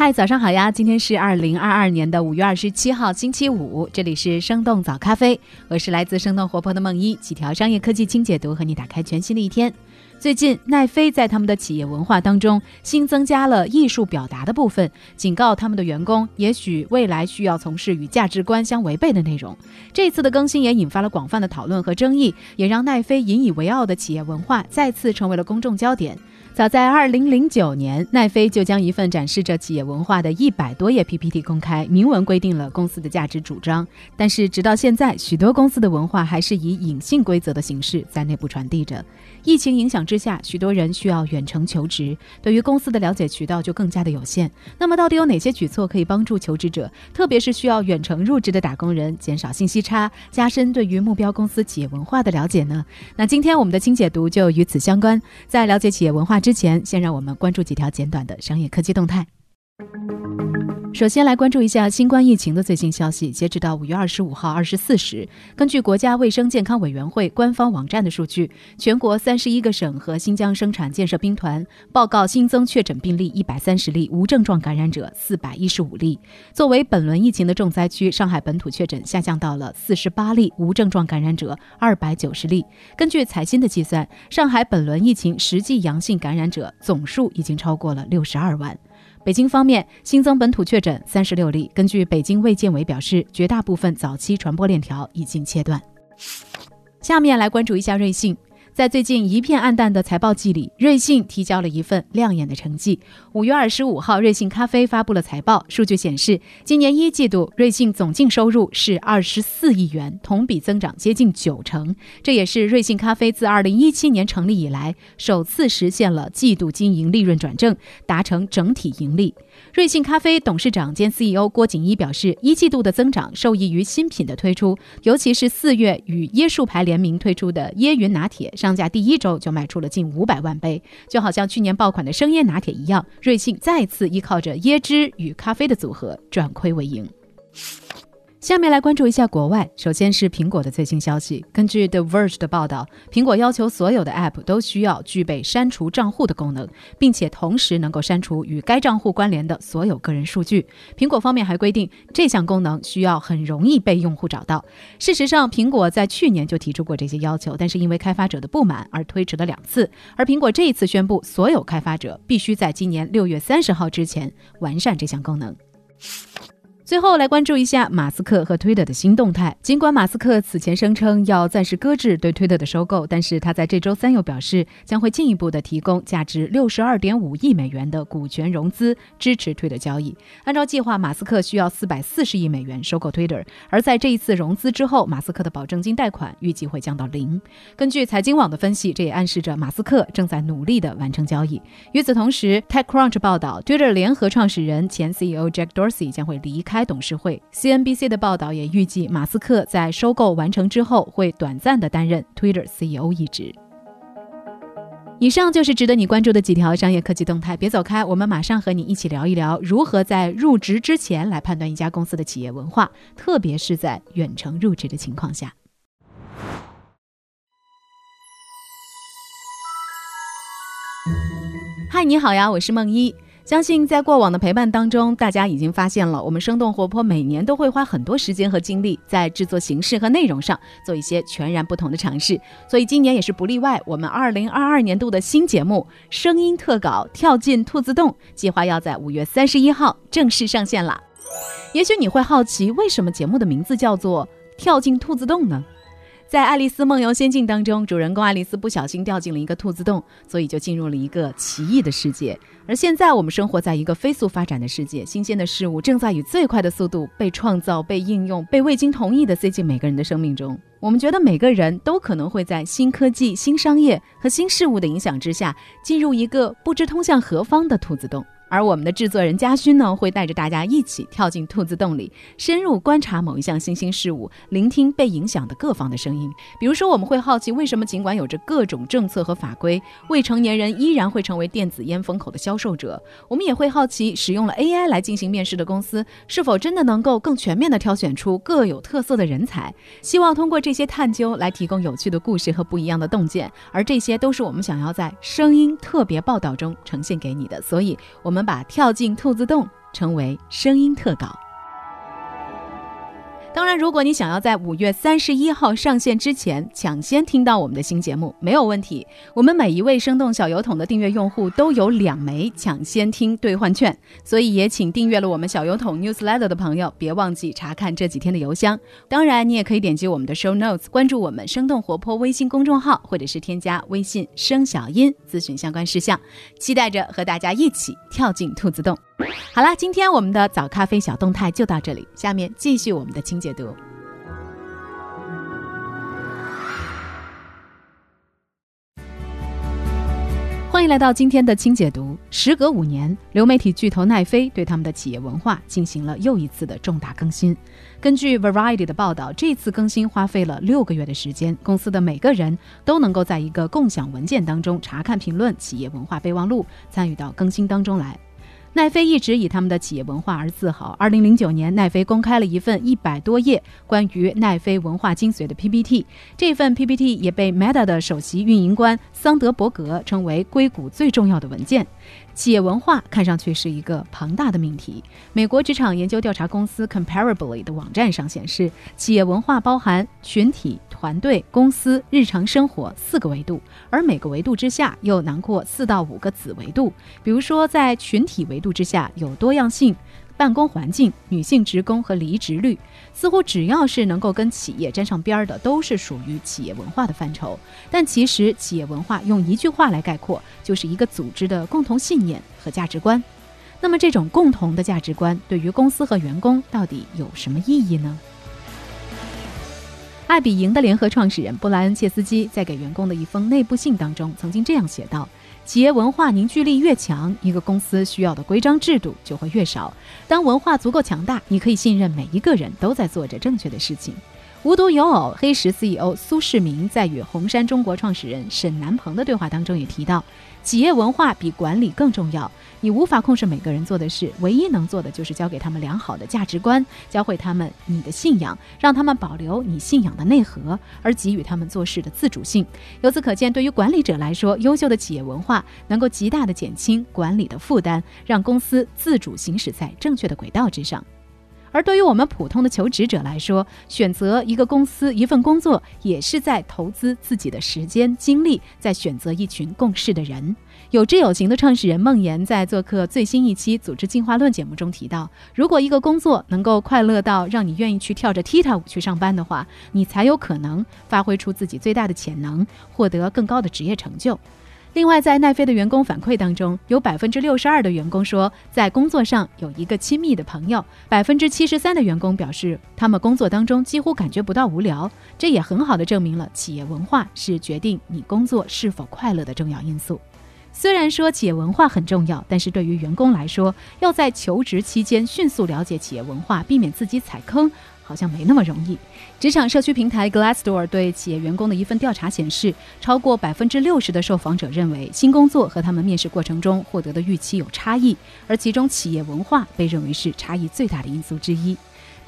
嗨，早上好呀！今天是二零二二年的五月二十七号，星期五。这里是生动早咖啡，我是来自生动活泼的梦一，几条商业科技轻解读，和你打开全新的一天。最近，奈飞在他们的企业文化当中新增加了艺术表达的部分，警告他们的员工，也许未来需要从事与价值观相违背的内容。这次的更新也引发了广泛的讨论和争议，也让奈飞引以为傲的企业文化再次成为了公众焦点。早在二零零九年，奈飞就将一份展示着企业文化的一百多页 PPT 公开，明文规定了公司的价值主张。但是，直到现在，许多公司的文化还是以隐性规则的形式在内部传递着。疫情影响之下，许多人需要远程求职，对于公司的了解渠道就更加的有限。那么，到底有哪些举措可以帮助求职者，特别是需要远程入职的打工人，减少信息差，加深对于目标公司企业文化的了解呢？那今天我们的清解读就与此相关。在了解企业文化之前，先让我们关注几条简短的商业科技动态。首先来关注一下新冠疫情的最新消息。截止到五月二十五号二十四时，根据国家卫生健康委员会官方网站的数据，全国三十一个省和新疆生产建设兵团报告新增确诊病例一百三十例，无症状感染者四百一十五例。作为本轮疫情的重灾区，上海本土确诊下降到了四十八例，无症状感染者二百九十例。根据财新的计算，上海本轮疫情实际阳性感染者总数已经超过了六十二万。北京方面新增本土确诊三十六例。根据北京卫健委表示，绝大部分早期传播链条已经切断。下面来关注一下瑞幸。在最近一片暗淡的财报季里，瑞幸提交了一份亮眼的成绩。五月二十五号，瑞幸咖啡发布了财报，数据显示，今年一季度瑞幸总净收入是二十四亿元，同比增长接近九成。这也是瑞幸咖啡自二零一七年成立以来首次实现了季度经营利润转正，达成整体盈利。瑞幸咖啡董事长兼 CEO 郭锦一表示，一季度的增长受益于新品的推出，尤其是四月与椰树牌联名推出的椰云拿铁，上架第一周就卖出了近五百万杯，就好像去年爆款的生椰拿铁一样，瑞幸再次依靠着椰汁与咖啡的组合转亏为盈。下面来关注一下国外。首先是苹果的最新消息。根据 The Verge 的报道，苹果要求所有的 App 都需要具备删除账户的功能，并且同时能够删除与该账户关联的所有个人数据。苹果方面还规定，这项功能需要很容易被用户找到。事实上，苹果在去年就提出过这些要求，但是因为开发者的不满而推迟了两次。而苹果这一次宣布，所有开发者必须在今年六月三十号之前完善这项功能。最后来关注一下马斯克和推特的新动态。尽管马斯克此前声称要暂时搁置对推特的收购，但是他在这周三又表示将会进一步的提供价值六十二点五亿美元的股权融资，支持推特交易。按照计划，马斯克需要四百四十亿美元收购 Twitter，而在这一次融资之后，马斯克的保证金贷款预计会降到零。根据财经网的分析，这也暗示着马斯克正在努力的完成交易。与此同时，TechCrunch 报道，Twitter 联合创始人前 CEO Jack Dorsey 将会离开。开董事会，CNBC 的报道也预计，马斯克在收购完成之后会短暂的担任 Twitter CEO 一职。以上就是值得你关注的几条商业科技动态，别走开，我们马上和你一起聊一聊如何在入职之前来判断一家公司的企业文化，特别是在远程入职的情况下。嗨，你好呀，我是梦一。相信在过往的陪伴当中，大家已经发现了，我们生动活泼每年都会花很多时间和精力在制作形式和内容上做一些全然不同的尝试，所以今年也是不例外。我们二零二二年度的新节目《声音特稿跳进兔子洞》计划要在五月三十一号正式上线了。也许你会好奇，为什么节目的名字叫做《跳进兔子洞》呢？在《爱丽丝梦游仙境》当中，主人公爱丽丝不小心掉进了一个兔子洞，所以就进入了一个奇异的世界。而现在，我们生活在一个飞速发展的世界，新鲜的事物正在以最快的速度被创造、被应用、被未经同意的塞进每个人的生命中。我们觉得每个人都可能会在新科技、新商业和新事物的影响之下，进入一个不知通向何方的兔子洞。而我们的制作人嘉勋呢，会带着大家一起跳进兔子洞里，深入观察某一项新兴事物，聆听被影响的各方的声音。比如说，我们会好奇为什么尽管有着各种政策和法规，未成年人依然会成为电子烟风口的销售者。我们也会好奇，使用了 AI 来进行面试的公司，是否真的能够更全面地挑选出各有特色的人才。希望通过这些探究来提供有趣的故事和不一样的洞见，而这些都是我们想要在声音特别报道中呈现给你的。所以，我们。我们把跳进兔子洞称为声音特稿。当然，如果你想要在五月三十一号上线之前抢先听到我们的新节目，没有问题。我们每一位生动小油桶的订阅用户都有两枚抢先听兑换券，所以也请订阅了我们小油桶 newsletter 的朋友，别忘记查看这几天的邮箱。当然，你也可以点击我们的 show notes，关注我们生动活泼微信公众号，或者是添加微信声小音咨询相关事项。期待着和大家一起跳进兔子洞。好啦，今天我们的早咖啡小动态就到这里，下面继续我们的清解读。欢迎来到今天的清解读。时隔五年，流媒体巨头奈飞对他们的企业文化进行了又一次的重大更新。根据 Variety 的报道，这次更新花费了六个月的时间，公司的每个人都能够在一个共享文件当中查看评论企业文化备忘录，参与到更新当中来。奈飞一直以他们的企业文化而自豪。二零零九年，奈飞公开了一份一百多页关于奈飞文化精髓的 PPT，这份 PPT 也被 Meta 的首席运营官桑德伯格称为硅谷最重要的文件。企业文化看上去是一个庞大的命题。美国职场研究调查公司 Comparably 的网站上显示，企业文化包含群体。团队、公司、日常生活四个维度，而每个维度之下又囊括四到五个子维度。比如说，在群体维度之下有多样性、办公环境、女性职工和离职率。似乎只要是能够跟企业沾上边儿的，都是属于企业文化的范畴。但其实，企业文化用一句话来概括，就是一个组织的共同信念和价值观。那么，这种共同的价值观对于公司和员工到底有什么意义呢？爱彼迎的联合创始人布莱恩·切斯基在给员工的一封内部信当中，曾经这样写道：“企业文化凝聚力越强，一个公司需要的规章制度就会越少。当文化足够强大，你可以信任每一个人都在做着正确的事情。”无独有偶，黑石 CEO 苏世民在与红杉中国创始人沈南鹏的对话当中也提到，企业文化比管理更重要。你无法控制每个人做的事，唯一能做的就是教给他们良好的价值观，教会他们你的信仰，让他们保留你信仰的内核，而给予他们做事的自主性。由此可见，对于管理者来说，优秀的企业文化能够极大的减轻管理的负担，让公司自主行驶在正确的轨道之上。而对于我们普通的求职者来说，选择一个公司、一份工作，也是在投资自己的时间、精力，在选择一群共事的人。有知有行的创始人孟岩在做客最新一期《组织进化论》节目中提到，如果一个工作能够快乐到让你愿意去跳着踢踏舞去上班的话，你才有可能发挥出自己最大的潜能，获得更高的职业成就。另外，在奈飞的员工反馈当中，有百分之六十二的员工说在工作上有一个亲密的朋友，百分之七十三的员工表示他们工作当中几乎感觉不到无聊。这也很好的证明了企业文化是决定你工作是否快乐的重要因素。虽然说企业文化很重要，但是对于员工来说，要在求职期间迅速了解企业文化，避免自己踩坑。好像没那么容易。职场社区平台 Glassdoor 对企业员工的一份调查显示，超过百分之六十的受访者认为新工作和他们面试过程中获得的预期有差异，而其中企业文化被认为是差异最大的因素之一。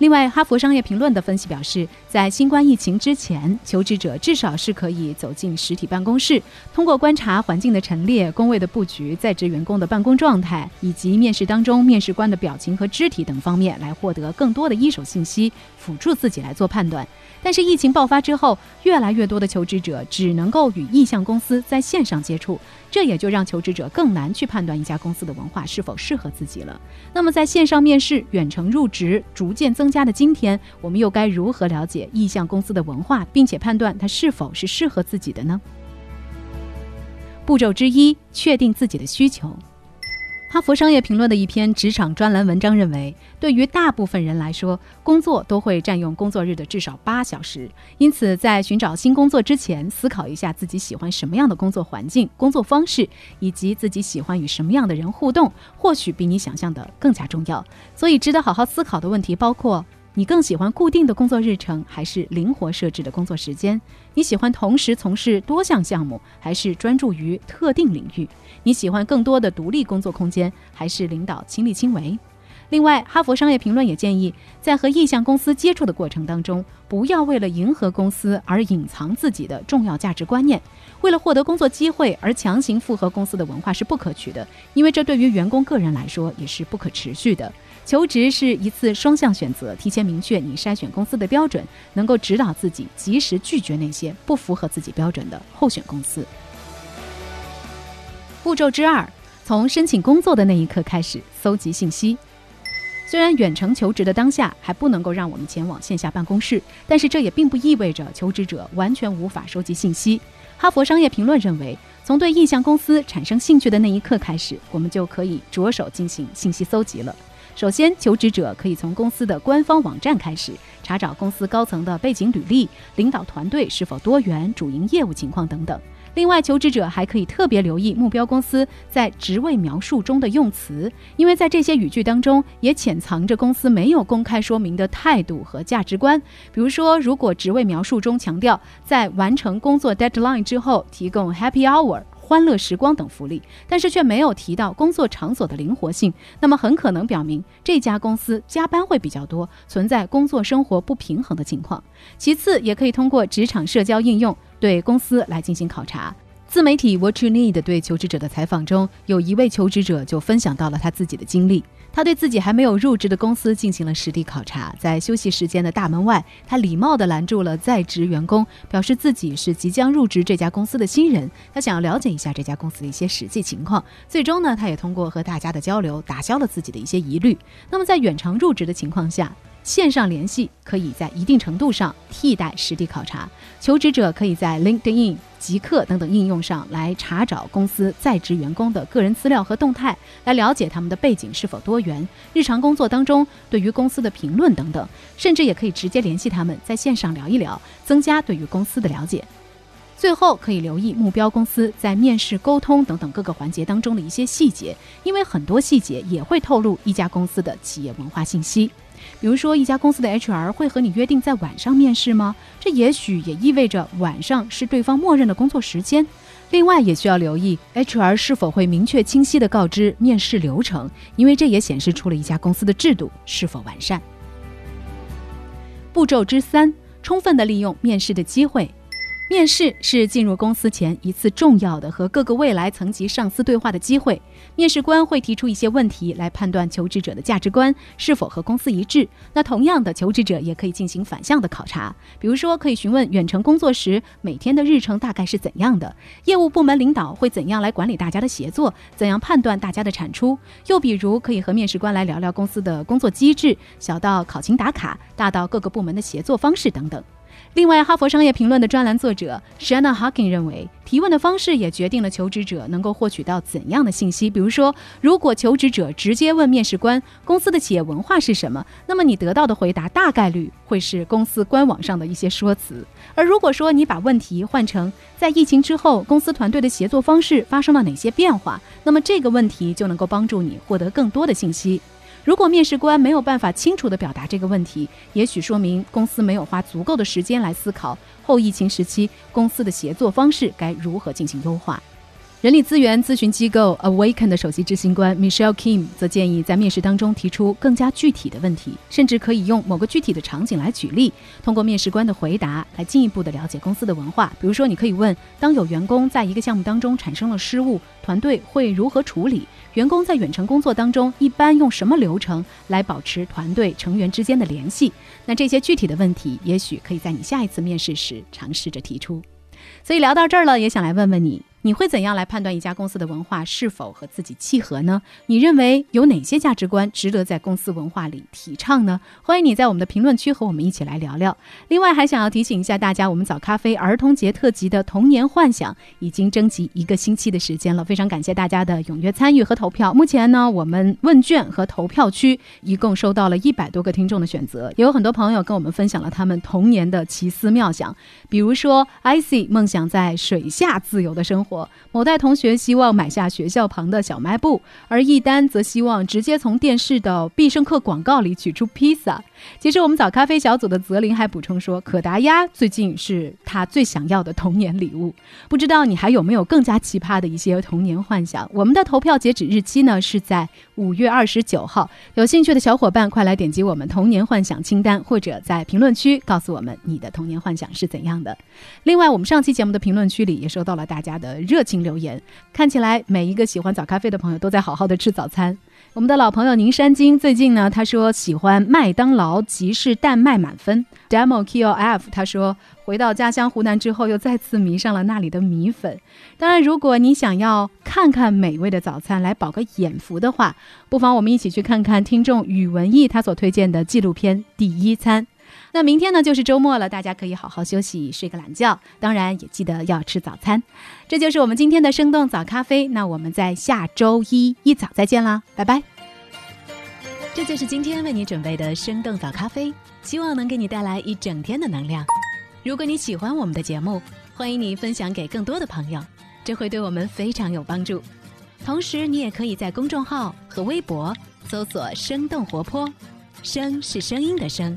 另外，哈佛商业评论的分析表示，在新冠疫情之前，求职者至少是可以走进实体办公室，通过观察环境的陈列、工位的布局、在职员工的办公状态，以及面试当中面试官的表情和肢体等方面，来获得更多的一手信息，辅助自己来做判断。但是疫情爆发之后，越来越多的求职者只能够与意向公司在线上接触，这也就让求职者更难去判断一家公司的文化是否适合自己了。那么，在线上面试、远程入职逐渐增加的今天，我们又该如何了解意向公司的文化，并且判断它是否是适合自己的呢？步骤之一：确定自己的需求。哈佛商业评论的一篇职场专栏文章认为，对于大部分人来说，工作都会占用工作日的至少八小时。因此，在寻找新工作之前，思考一下自己喜欢什么样的工作环境、工作方式，以及自己喜欢与什么样的人互动，或许比你想象的更加重要。所以，值得好好思考的问题包括。你更喜欢固定的工作日程，还是灵活设置的工作时间？你喜欢同时从事多项项目，还是专注于特定领域？你喜欢更多的独立工作空间，还是领导亲力亲为？另外，哈佛商业评论也建议，在和意向公司接触的过程当中，不要为了迎合公司而隐藏自己的重要价值观念。为了获得工作机会而强行附合公司的文化是不可取的，因为这对于员工个人来说也是不可持续的。求职是一次双向选择，提前明确你筛选公司的标准，能够指导自己及时拒绝那些不符合自己标准的候选公司。步骤之二，从申请工作的那一刻开始搜集信息。虽然远程求职的当下还不能够让我们前往线下办公室，但是这也并不意味着求职者完全无法收集信息。哈佛商业评论认为，从对意向公司产生兴趣的那一刻开始，我们就可以着手进行信息搜集了。首先，求职者可以从公司的官方网站开始查找公司高层的背景履历、领导团队是否多元、主营业务情况等等。另外，求职者还可以特别留意目标公司在职位描述中的用词，因为在这些语句当中也潜藏着公司没有公开说明的态度和价值观。比如说，如果职位描述中强调在完成工作 deadline 之后提供 happy hour。欢乐时光等福利，但是却没有提到工作场所的灵活性，那么很可能表明这家公司加班会比较多，存在工作生活不平衡的情况。其次，也可以通过职场社交应用对公司来进行考察。自媒体 What You Need 对求职者的采访中，有一位求职者就分享到了他自己的经历。他对自己还没有入职的公司进行了实地考察，在休息时间的大门外，他礼貌地拦住了在职员工，表示自己是即将入职这家公司的新人，他想要了解一下这家公司的一些实际情况。最终呢，他也通过和大家的交流，打消了自己的一些疑虑。那么，在远程入职的情况下，线上联系可以在一定程度上替代实地考察。求职者可以在 LinkedIn、极客等等应用上来查找公司在职员工的个人资料和动态，来了解他们的背景是否多元、日常工作当中对于公司的评论等等。甚至也可以直接联系他们，在线上聊一聊，增加对于公司的了解。最后可以留意目标公司在面试、沟通等等各个环节当中的一些细节，因为很多细节也会透露一家公司的企业文化信息。比如说，一家公司的 HR 会和你约定在晚上面试吗？这也许也意味着晚上是对方默认的工作时间。另外，也需要留意 HR 是否会明确清晰地告知面试流程，因为这也显示出了一家公司的制度是否完善。步骤之三，充分地利用面试的机会。面试是进入公司前一次重要的和各个未来层级上司对话的机会。面试官会提出一些问题来判断求职者的价值观是否和公司一致。那同样的，求职者也可以进行反向的考察，比如说可以询问远程工作时每天的日程大概是怎样的，业务部门领导会怎样来管理大家的协作，怎样判断大家的产出。又比如，可以和面试官来聊聊公司的工作机制，小到考勤打卡，大到各个部门的协作方式等等。另外，《哈佛商业评论》的专栏作者 Shanna Hawking 认为，提问的方式也决定了求职者能够获取到怎样的信息。比如说，如果求职者直接问面试官公司的企业文化是什么，那么你得到的回答大概率会是公司官网上的一些说辞；而如果说你把问题换成在疫情之后公司团队的协作方式发生了哪些变化，那么这个问题就能够帮助你获得更多的信息。如果面试官没有办法清楚地表达这个问题，也许说明公司没有花足够的时间来思考后疫情时期公司的协作方式该如何进行优化。人力资源咨询机构 Awaken 的首席执行官 Michelle Kim 则建议在面试当中提出更加具体的问题，甚至可以用某个具体的场景来举例，通过面试官的回答来进一步的了解公司的文化。比如说，你可以问：当有员工在一个项目当中产生了失误，团队会如何处理？员工在远程工作当中一般用什么流程来保持团队成员之间的联系？那这些具体的问题，也许可以在你下一次面试时尝试着提出。所以聊到这儿了，也想来问问你。你会怎样来判断一家公司的文化是否和自己契合呢？你认为有哪些价值观值得在公司文化里提倡呢？欢迎你在我们的评论区和我们一起来聊聊。另外，还想要提醒一下大家，我们早咖啡儿童节特辑的童年幻想已经征集一个星期的时间了，非常感谢大家的踊跃参与和投票。目前呢，我们问卷和投票区一共收到了一百多个听众的选择，也有很多朋友跟我们分享了他们童年的奇思妙想，比如说 icy 梦想在水下自由的生活。某代同学希望买下学校旁的小卖部，而一丹则希望直接从电视的必胜客广告里取出披萨。其实我们早咖啡小组的泽林还补充说，可达鸭最近是他最想要的童年礼物。不知道你还有没有更加奇葩的一些童年幻想？我们的投票截止日期呢是在五月二十九号，有兴趣的小伙伴快来点击我们童年幻想清单，或者在评论区告诉我们你的童年幻想是怎样的。另外，我们上期节目的评论区里也收到了大家的热情留言，看起来每一个喜欢早咖啡的朋友都在好好的吃早餐。我们的老朋友宁山金最近呢，他说喜欢麦当劳吉士蛋麦满分。Demo K O F 他说回到家乡湖南之后，又再次迷上了那里的米粉。当然，如果你想要看看美味的早餐来饱个眼福的话，不妨我们一起去看看听众宇文义他所推荐的纪录片《第一餐》。那明天呢就是周末了，大家可以好好休息，睡个懒觉。当然也记得要吃早餐。这就是我们今天的生动早咖啡。那我们在下周一一早再见啦，拜拜。这就是今天为你准备的生动早咖啡，希望能给你带来一整天的能量。如果你喜欢我们的节目，欢迎你分享给更多的朋友，这会对我们非常有帮助。同时，你也可以在公众号和微博搜索“生动活泼”，声是声音的声。